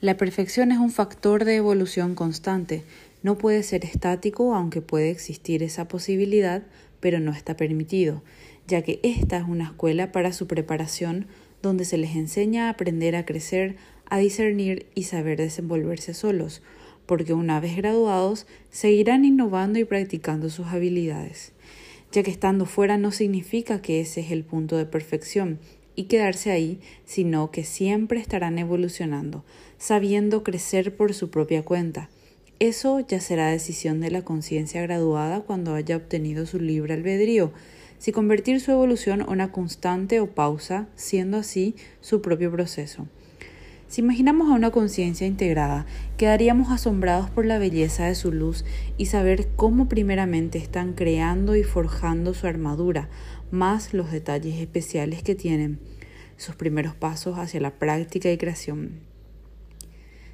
La perfección es un factor de evolución constante. No puede ser estático, aunque puede existir esa posibilidad, pero no está permitido, ya que esta es una escuela para su preparación donde se les enseña a aprender a crecer, a discernir y saber desenvolverse solos, porque una vez graduados seguirán innovando y practicando sus habilidades, ya que estando fuera no significa que ese es el punto de perfección, y quedarse ahí, sino que siempre estarán evolucionando, sabiendo crecer por su propia cuenta. Eso ya será decisión de la conciencia graduada cuando haya obtenido su libre albedrío, si convertir su evolución en una constante o pausa, siendo así su propio proceso. Si imaginamos a una conciencia integrada, quedaríamos asombrados por la belleza de su luz y saber cómo primeramente están creando y forjando su armadura, más los detalles especiales que tienen, sus primeros pasos hacia la práctica y creación.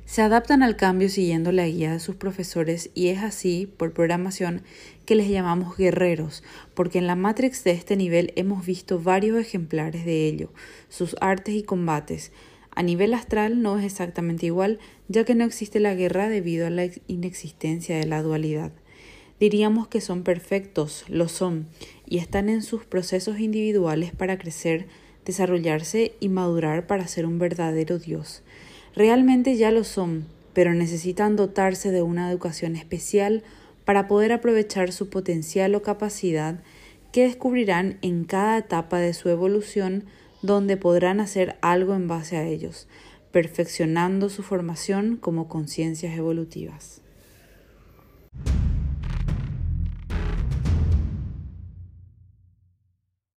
Se adaptan al cambio siguiendo la guía de sus profesores y es así, por programación, que les llamamos guerreros, porque en la Matrix de este nivel hemos visto varios ejemplares de ello, sus artes y combates. A nivel astral no es exactamente igual, ya que no existe la guerra debido a la inexistencia de la dualidad. Diríamos que son perfectos, lo son, y están en sus procesos individuales para crecer, desarrollarse y madurar para ser un verdadero Dios. Realmente ya lo son, pero necesitan dotarse de una educación especial para poder aprovechar su potencial o capacidad que descubrirán en cada etapa de su evolución donde podrán hacer algo en base a ellos, perfeccionando su formación como conciencias evolutivas.